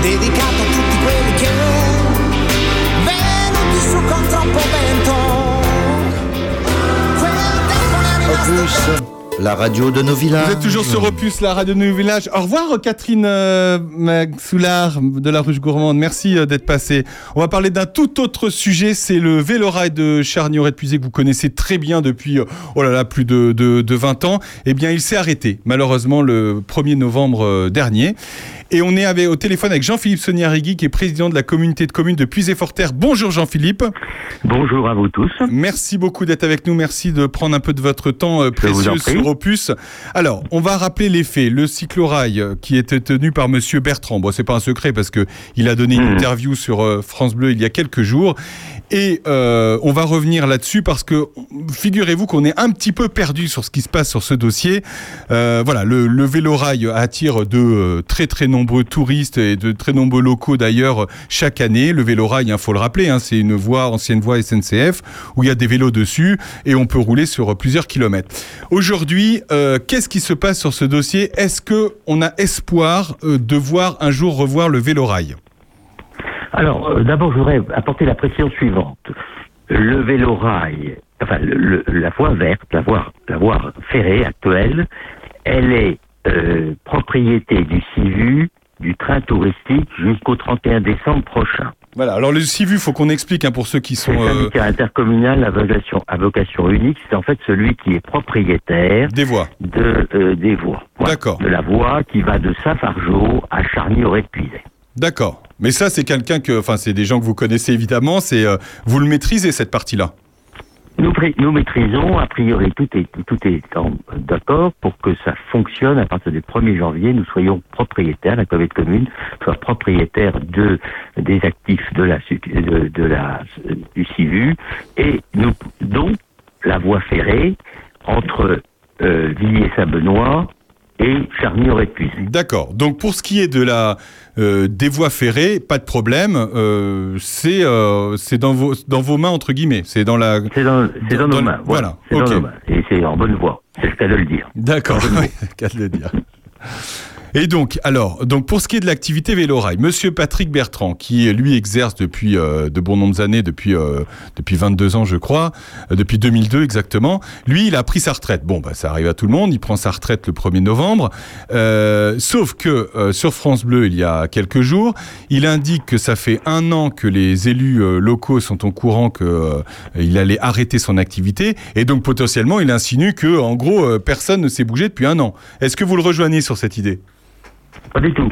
dedicato a tutti quelli che venuti su con troppo vento. Opus, la radio de nos villages. Vous êtes toujours sur Opus, la radio de nos villages. Au revoir Catherine euh, Soulard de la Ruche Gourmande. Merci euh, d'être passée. On va parler d'un tout autre sujet. C'est le vélorail de Charnioret de Puisé que vous connaissez très bien depuis euh, oh là là, plus de, de, de 20 ans. Eh bien, il s'est arrêté malheureusement le 1er novembre euh, dernier. Et on est avec, au téléphone avec Jean-Philippe Soniarigui, qui est président de la communauté de communes de Puisé-Forterre. Bonjour Jean-Philippe. Bonjour à vous tous. Merci beaucoup d'être avec nous. Merci de prendre un peu de votre temps euh, Je précieux sur Opus. Alors, on va rappeler les faits. Le cyclorail euh, qui était tenu par Monsieur Bertrand. Bon, c'est pas un secret parce que il a donné une Mhm. interview sur euh, France Bleu il y a quelques jours. Et euh, on va revenir là-dessus parce que figurez-vous qu'on est un petit peu perdu sur ce qui se passe sur ce dossier. Euh, voilà, le, le vélorail attire de euh, très très nombreux touristes et de très nombreux locaux d'ailleurs chaque année. Le vélorail, il faut le rappeler, hein, c'est une voie, ancienne voie SNCF où il y a des vélos dessus et on peut rouler sur plusieurs kilomètres. Aujourd'hui, euh, qu'est-ce qui se passe sur ce dossier? Est-ce que on a espoir euh, de voir un jour revoir le vélorail Alors, euh, d'abord, je voudrais apporter la précision suivante. Le vélorail, enfin, le- le- la voie verte, la voie, la voie ferrée actuelle, elle est euh, propriété du CIVU du train touristique jusqu'au 31 décembre prochain. Voilà. Alors le CIVU, faut qu'on explique hein, pour ceux qui sont le euh, syndicat intercommunal à vocation, à vocation unique, c'est en fait celui qui est propriétaire des voies. de, euh, des voies. Voilà. D'accord. De la voie qui va de Saint-Fargeau à Charny-Auray-de-Puisay. D'accord. Mais ça, c'est quelqu'un que, enfin, c'est des gens que vous connaissez évidemment. C'est euh, vous le maîtrisez cette partie-là. Nous, maîtrisons, a priori, tout est, tout est d'accord pour que ça fonctionne à partir du 1er janvier. Nous soyons propriétaires, la communauté de communes soit propriétaire de, des actifs de la, de, de la, du CIVU et nous, donc, la voie ferrée entre euh, Villiers-Saint-Benoît et Charny-Auray-de-Puisay. D'accord. Donc pour ce qui est de la euh, des voies ferrées, pas de problème. euh, c'est euh, c'est dans vos dans vos mains entre guillemets. C'est dans la. C'est dans, dans, Dans- nos mains. voilà, C'est ok. dans nos mains. Et c'est en bonne voie. C'est le cas de le dire. D'accord. Oui, qu'à le dire. Et donc, alors, donc pour ce qui est de l'activité vélorail, Monsieur Patrick Bertrand, qui lui exerce depuis euh, de bons nombres d'années, depuis euh, depuis 22 ans, je crois, euh, depuis 2002 exactement. Lui, il a pris sa retraite. Bon, bah ça arrive à tout le monde. Il prend sa retraite le 1er novembre. Sauf que sur France Bleu, il y a quelques jours, il indique que ça fait un an que les élus locaux sont au courant que il allait arrêter son activité, et donc potentiellement, il insinue que, en gros, personne ne s'est bougé depuis un an. Est-ce que vous le rejoignez sur cette idée? Pas du tout.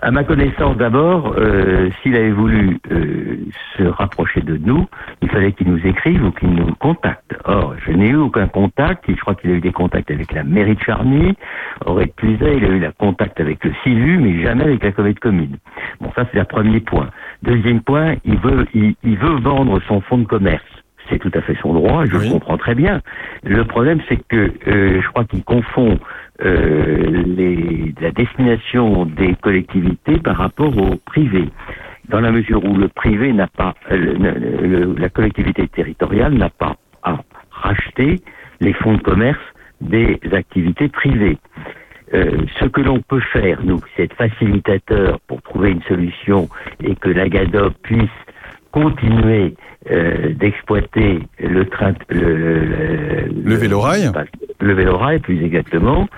À ma connaissance, d'abord, euh, s'il avait voulu euh, se rapprocher de nous, il fallait qu'il nous écrive ou qu'il nous contacte. Or, je n'ai eu aucun contact. Et je crois qu'il a eu des contacts avec la mairie de Charny, aurait Puisay, il a eu la contact avec le CIVU, mais jamais avec la communauté de communes. Bon, ça, c'est le premier point. Deuxième point, il veut, il, il veut vendre son fonds de commerce. C'est tout à fait son droit, je Oui. le comprends très bien. Le problème, c'est que euh, je crois qu'il confond les, la destination des collectivités par rapport au privé. Dans la mesure où le privé n'a pas, euh, le- le- la collectivité territoriale n'a pas à racheter les fonds de commerce des activités privées. Euh, ce que l'on peut faire, nous, c'est être facilitateur pour trouver une solution et que la GADOP puisse continuer euh, d'exploiter le train, le, le, Le vélorail le vélorail plus exactement,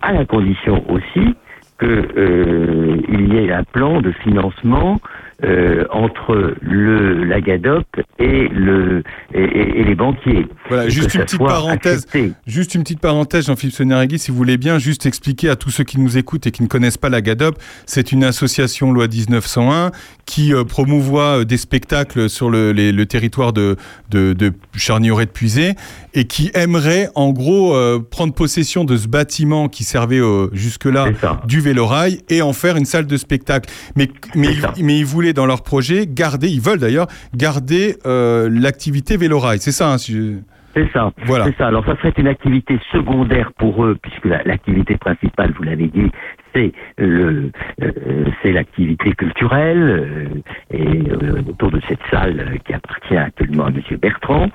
à la condition aussi que euh, il y ait un plan de financement euh, entre le la GADOP et le et, et- et les banquiers. Voilà, juste une petite parenthèse. accepté. Juste une petite parenthèse, Jean-Philippe Sonarigui, si vous voulez bien, juste expliquer à tous ceux qui nous écoutent et qui ne connaissent pas la GADOP, c'est une association loi 1901 qui euh, promouvoit euh, des spectacles sur le, les- le territoire de, de, de Charnieret de Puisay et qui aimerait en gros euh, prendre possession de ce bâtiment qui servait jusque-là du Vélorail et en faire une salle de spectacle. Mais, mais, C'est ils- ça. mais dans leur projet garder, ils veulent d'ailleurs, garder euh, l'activité Vélorail. C'est ça, hein, si je- C'est ça. Voilà. C'est ça. Alors ça serait une activité secondaire pour eux, puisque la- l'activité principale, vous l'avez dit, c'est le, euh, c'est l'activité culturelle euh, et euh, autour de cette salle euh, qui appartient actuellement à Monsieur Bertrand.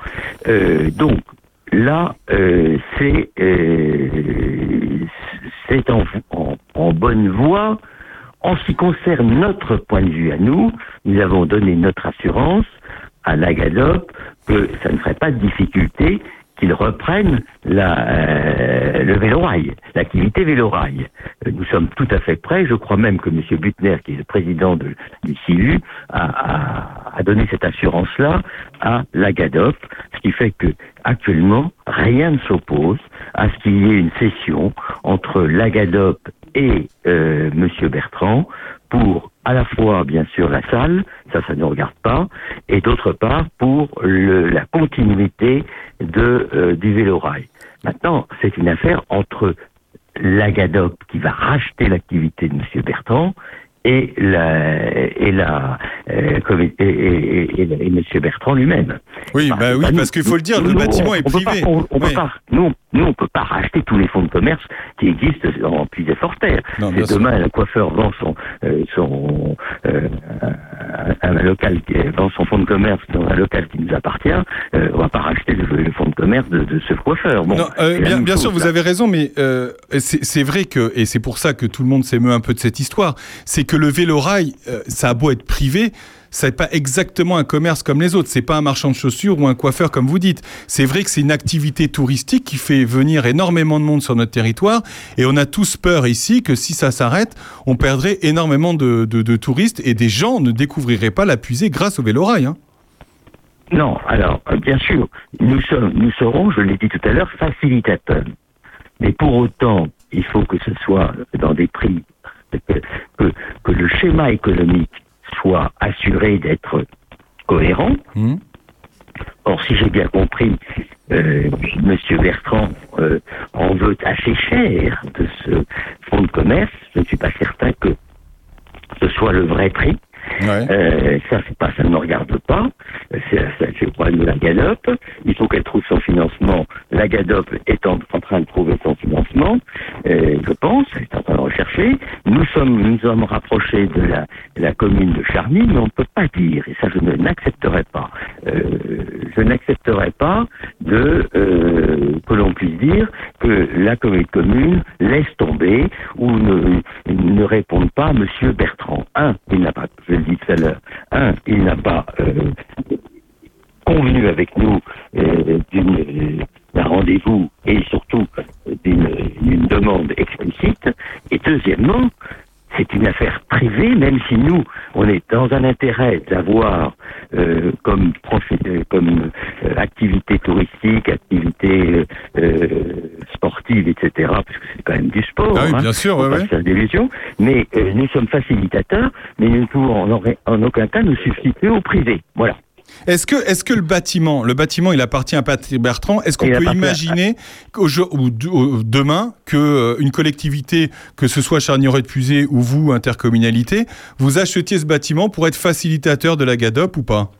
Euh, donc là, euh, c'est euh, c'est en, en, en bonne voie En ce qui concerne notre point de vue à nous, nous avons donné notre assurance à l'Agadop que ça ne ferait pas de difficulté qu'ils reprennent euh, le vélorail, l'activité vélorail. Euh, Nous sommes tout à fait prêts. Je crois même que M. Butner, qui est le président de, du a, a donné cette assurance-là à l'Agadop, ce qui fait que actuellement rien ne s'oppose à ce qu'il y ait une session entre l'Agadop et euh, M. Bertrand pour à la fois, bien sûr, la salle, ça, ça ne regarde pas, et d'autre part pour le, la continuité de, euh, du vélorail. Maintenant, c'est une affaire entre l'Agadop qui va racheter l'activité de M. Bertrand et la et la euh, et, et, et, et- et M. Bertrand lui-même. Oui, Bah, bah oui, parce qu'il faut le dire, nous, le nous, bâtiment on- est on privé. pas- on, on peut pas, nous, nous, on peut pas racheter tous les fonds de commerce qui existent en puits et forterre. Sûr. demain, un coiffeur vend son, euh, son euh, un, un local qui vend son fonds de commerce dans un local qui nous appartient. On va pas racheter le, le fonds de commerce de, de ce coiffeur. Bon, Non, c'est bien, sûr, vous avez raison, mais c'est c'est vrai que, et c'est pour ça que tout le monde s'émeut un peu de cette histoire, c'est que le vélorail, euh, ça a beau être privé, ça n'est pas exactement un commerce comme les autres. C'est pas un marchand de chaussures ou un coiffeur comme vous dites. C'est vrai que c'est une activité touristique qui fait venir énormément de monde sur notre territoire, et on a tous peur ici que si ça s'arrête, on perdrait énormément de, de- touristes et des gens ne découvriraient pas la puisée grâce au vélorail. Hein. Non, alors, euh, bien sûr, nous, sommes, nous serons, je l'ai dit tout à l'heure, facilitateurs. Mais pour autant, il faut que ce soit dans des prix, que, le schéma économique soit assuré d'être cohérent. Mhm. Or, si j'ai bien compris, euh, Monsieur Bertrand euh, en veut assez cher de ce fonds de commerce. Je ne suis pas certain que ce soit le vrai prix. Euh, ça, ça ne me regarde pas. C'est le problème de la GADOP. Il faut qu'elle trouve son financement. La GADOP est en, train de trouver son financement, euh, je pense. Elle est en train de rechercher. Nous sommes, nous sommes rapprochés de la, commune de Charny, mais on ne peut pas dire, et ça je n'accepterai pas. Euh, je n'accepterai pas que l'on puisse dire que la commune laisse tomber ou ne, ne réponde pas Monsieur Bertrand. Un, il n'a pas, dis tout à l'heure, un, il n'a pas euh, convenu avec nous euh, euh, d'un rendez-vous et surtout d'une demande explicite. Et deuxièmement, c'est une affaire privée, même si nous, on est dans un intérêt d'avoir euh, comme, euh, comme euh, activité touristique, activité euh, euh, sportive, etc., parce que c'est quand même du sport. Ah oui, hein, bien sûr, faut ouais, d'illusions. Mais euh, nous sommes facilitateurs, mais nous ne pouvons en, aucun- en aucun cas nous substituer au privé. Voilà. Est-ce que, que le bâtiment, le bâtiment, il appartient à Patrick Bertrand? Est-ce qu'on peut à- imaginer au- demain que euh, une collectivité, que ce soit Charnieret de Pusée ou vous, intercommunalité, vous achetiez ce bâtiment pour être facilitateur de la GADOP ou pas?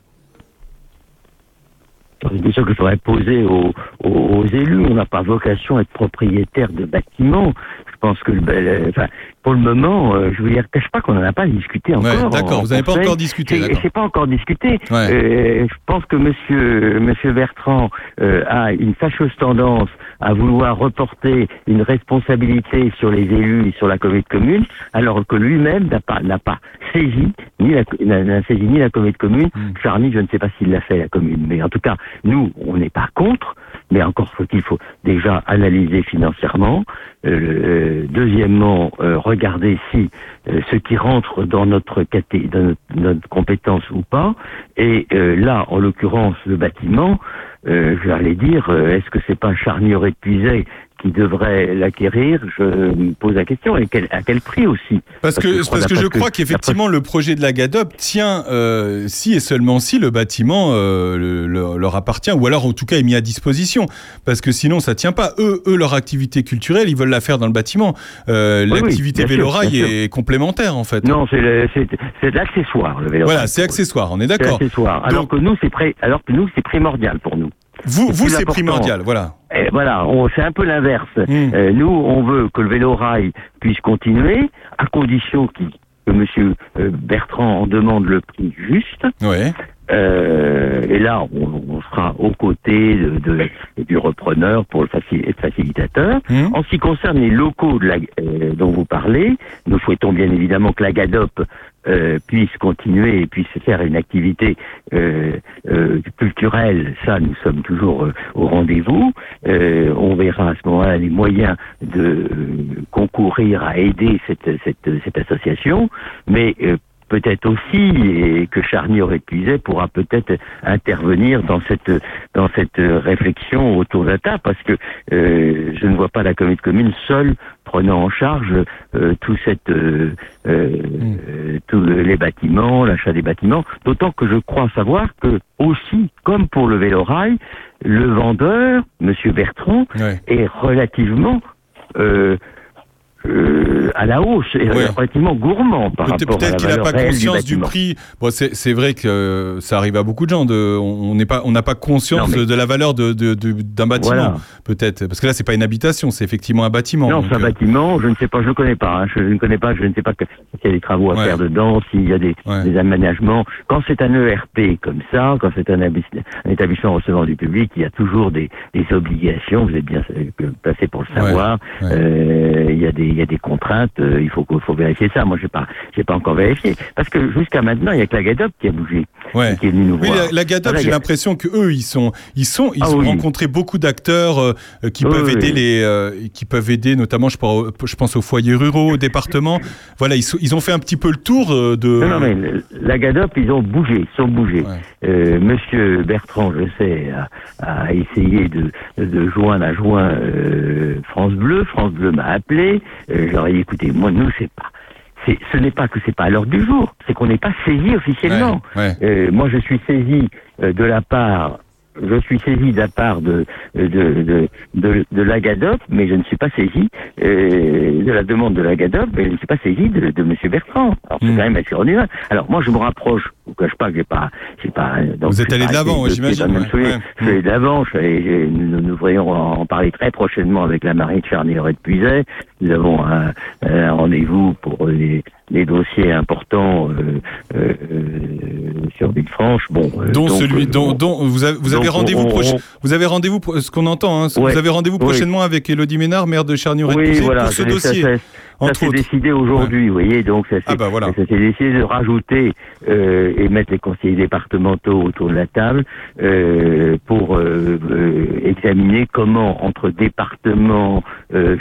C'est une question qu'il faudrait poser aux, aux- aux élus. On n'a pas vocation à être propriétaire de bâtiments. Je pense que, le- le- enfin, pour le moment, euh, je vous dire, cache pas qu'on n'en a pas discuté encore. Ouais, d'accord, en vous n'avez pas encore discuté, C'est- pas encore discuté. Ouais. Euh, je pense que Monsieur Monsieur Bertrand euh, a une fâcheuse tendance à vouloir reporter une responsabilité sur les élus et sur la communauté commune, alors que lui-même n'a pas n'a pas saisi ni la n'a n'a saisi ni la communauté commune. Hmm. Charny, je ne sais pas s'il l'a fait la commune, mais en tout cas, nous, on n'est pas contre. Mais encore faut-il faut déjà analyser financièrement. Euh, euh, deuxièmement, euh, regarder si ce qui rentre dans notre, dans notre, compétence ou pas. Et là, en l'occurrence, le bâtiment, j'allais dire, est-ce que c'est pas Charnier épuisé qui devrait l'acquérir Je me pose la question. Et quel- à quel prix aussi? Parce que, je parce crois, que je crois qu'effectivement le projet de la GADOP tient euh, si et seulement si le bâtiment euh, le- le- leur appartient ou alors en tout cas est mis à disposition parce que sinon ça tient pas eux eux leur activité culturelle ils veulent la faire dans le bâtiment Euh, Oui, oui, l'activité sûr, vélorail est complémentaire en fait Non, c'est le- c'est c'est de l'accessoire, le vélo. voilà c'est accessoire on est d'accord accessoire. Alors Donc- que nous, c'est pré- alors que nous, c'est primordial pour nous. Vous c'est vous c'est primordial voilà Et voilà, c'est un peu l'inverse. Mm. Euh, nous, on veut que le vélo-rail puisse continuer, à condition qu'il- que Monsieur euh, Bertrand en demande le prix juste. ouais Euh, et là, on, on sera aux côtés de, de- du repreneur pour le facilitateur. Hum En ce qui concerne les locaux de la, euh, dont vous parlez, nous souhaitons bien évidemment que la GADOP euh, puisse continuer et puisse faire une activité euh, euh, culturelle. Ça, nous sommes toujours euh, au rendez-vous. Euh, on verra à ce moment-là les moyens de concourir à aider cette, cette, cette association. Mais euh, peut-être aussi et que Charny aurait pourra peut-être intervenir dans cette dans cette réflexion autour de la table parce que euh, je ne vois pas la communauté commune seule prenant en charge euh, tout cette euh, euh, euh, tous les bâtiments, l'achat des bâtiments. D'autant que je crois savoir que aussi, comme pour le vélorail, le vendeur, Monsieur Bertrand, Ouais. est relativement euh, euh, à la hausse et Ouais. relativement gourmand par Peut-être rapport à la peut-être qu'il n'a pas conscience du, prix. Bon, c'est vrai que euh, ça arrive à beaucoup de gens. De, on n'est pas, on n'a pas conscience Non, mais- de, la valeur de- de- de- d'un bâtiment. Voilà. Peut-être parce que là, c'est pas une habitation, c'est effectivement un bâtiment. Non, c'est un euh, bâtiment, je ne sais pas, je ne connais pas, hein, je ne connais pas, je ne sais pas s'il y a des travaux à Ouais. faire dedans, s'il y a des, Ouais. des aménagements. Quand c'est un ERP comme ça, quand c'est un, un établissement recevant du public, il y a toujours des, des obligations, vous êtes bien placé pour le savoir, il y a des, il y a des contraintes, euh, il faut, qu'il faut vérifier ça. Moi, j'ai pas, j'ai pas encore vérifié. Parce que jusqu'à maintenant, il y a que la GADOP qui a bougé, Ouais. qui est venu nous Oui, voir. la, la GADOP, j'ai l'impression que eux, ils sont, ils sont, ils Ah ont oui. rencontré beaucoup d'acteurs euh, qui peuvent oui, aider les, euh, qui peuvent aider, notamment, je pense, je pense aux foyers ruraux, aux départements. Voilà, ils, sont- ils ont fait un petit peu le tour de. Non, non, mais la GADOP, ils ont bougé, ils sont bougés. Ouais. Monsieur Bertrand, je sais, a, a essayé de, de joindre à joint France Bleu. France Bleu m'a appelé. Euh, J'aurais dit, écoutez, moi, nous, c'est pas. c'est- Ce n'est pas que c'est pas à l'heure du jour, c'est qu'on n'est pas saisi officiellement. Ouais, ouais. Euh, moi, je suis saisi euh, de la part, je suis saisi de la part de de de de, de la GADOP, mais je ne suis pas saisi euh, de la demande de la GADOP, mais je ne suis pas saisi de, de Monsieur Bertrand. Alors c'est Mm. quand même assez. Alors moi, je me rapproche. Je vous cache pas que j'ai pas, j'ai pas. donc, Vous êtes allé de l'avant, j'imagine, Je suis allé de l'avant. Nous, nous voyons en, parler très prochainement avec la marine de et de Puiset. Nous avons un, un rendez-vous pour les, les dossiers importants euh, euh, euh, sur Villefranche. Bon, euh, Dont donc, celui, dont, on- dont vous avez, vous avez donc, rendez-vous vous avez rendez-vous, ce qu'on entend, hein, Ouais. vous avez rendez-vous prochainement avec Elodie Ménard, maire de charnier Oui, voilà, pour ce dossier, ça, s'est décidé aujourd'hui, vous voyez, donc ça s'est Ah bah voilà. ça s'est décidé de rajouter euh, et mettre les conseillers départementaux autour de la table euh, pour euh, euh, examiner comment entre départements, euh,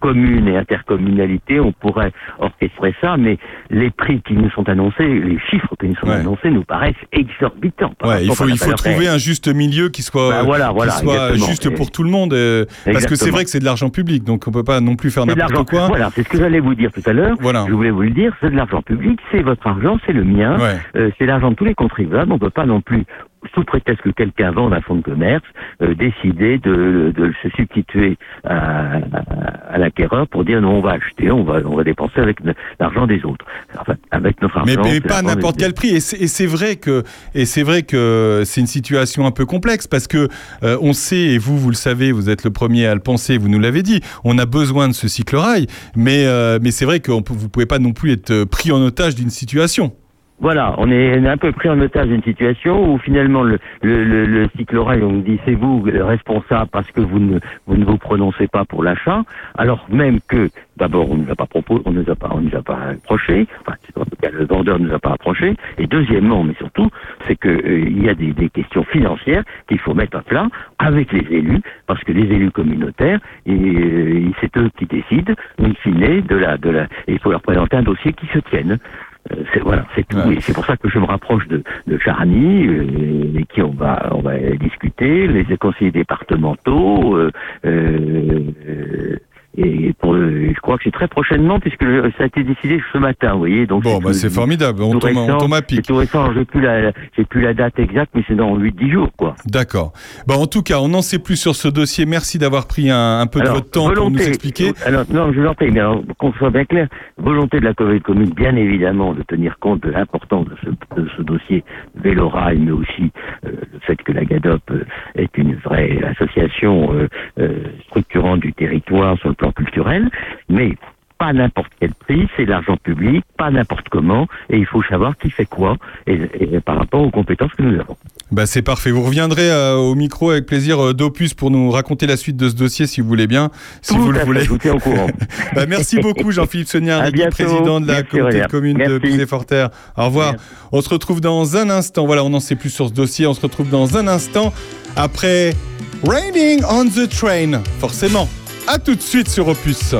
communes et intercommunalités on pourrait orchestrer ça, mais les prix qui nous sont annoncés, les chiffres qui nous sont Ouais. annoncés nous paraissent exorbitants. Ouais, il faut, il trouver un juste milieu qui soit, Bah voilà, qui voilà, soit exactement. juste pour tout le monde. euh, parce que c'est vrai que c'est de l'argent public, donc on peut pas non plus faire n'importe quoi. Voilà, c'est ce que j'allais vous dire tout à l'heure. Voilà. Je voulais vous le dire, c'est de l'argent public, c'est votre argent, c'est le mien, Ouais. euh, c'est l'argent de tous les contribuables. On ne peut pas non plus, sous prétexte que quelqu'un vende un fonds de commerce, euh, décider de, de se substituer à, à- à l'acquéreur pour dire non, on va acheter, on va, on va dépenser avec l'argent des autres. Enfin, avec notre argent. Mais, pas à n'importe quel prix. Et c'est vrai que et c'est vrai que c'est une situation un peu complexe parce que euh, on sait et vous vous le savez, vous êtes le premier à le penser, vous nous l'avez dit. On a besoin de ce cycle rail, mais euh, mais c'est vrai que vous pouvez pas non plus être euh, pris en otage d'une situation. Voilà, on est un peu pris en otage d'une situation où finalement le, le, le, le cyclorail, on nous dit c'est vous le responsable parce que vous ne, vous ne vous prononcez pas pour l'achat, alors même que d'abord on ne nous a pas proposé, on nous a pas, on nous a pas approché, enfin en tout cas le vendeur ne nous a pas approché, et deuxièmement, mais surtout, c'est que euh, il y a des, des questions financières qu'il faut mettre à plat avec les élus, parce que les élus communautaires, et, euh, c'est eux qui décident, in fine, de la, de la, et il faut leur présenter un dossier qui se tienne. C'est voilà, c'est tout. Ouais. Et c'est pour ça que je me rapproche de, de Charny, euh, avec qui on va on va discuter, les conseillers départementaux, euh, euh, et pour, je crois que c'est très prochainement puisque ça a été décidé ce matin, vous voyez. Donc Bon, bah, c'est formidable. On tombe, on récent. tombe à C'est pic. tout récent. J'ai plus la j'ai plus la date exacte, mais c'est dans 8-10 jours, quoi. D'accord. Bah, en tout cas, on n'en sait plus sur ce dossier. Merci d'avoir pris un, un peu de votre temps pour nous expliquer. Alors, non, je vous en prie, mais alors, qu'on soit bien clair, volonté de la commune, bien évidemment, de tenir compte de l'importance de ce, de ce dossier Vélorail, mais aussi euh, le fait que la GADOP euh, est une vraie association euh, euh, structurante du territoire sur le plan culturel, mais pas n'importe quel prix, c'est de l'argent public, pas n'importe comment, et il faut savoir qui fait quoi, et, et par rapport aux compétences que nous avons. Bah c'est parfait. Vous reviendrez euh, au micro avec plaisir euh, d'Opus pour nous raconter la suite de ce dossier si vous voulez bien, si Tout vous le fait, voulez. Je vous tiens au courant. Bah, merci beaucoup Jean-Philippe bientôt. président de la Merci, communauté de communes de Merci. Puisay-Forterre. Au revoir. Merci. On se retrouve dans un instant. Voilà, on n'en sait plus sur ce dossier. On se retrouve dans un instant après Raining on the Train. Forcément. À tout de suite sur Opus.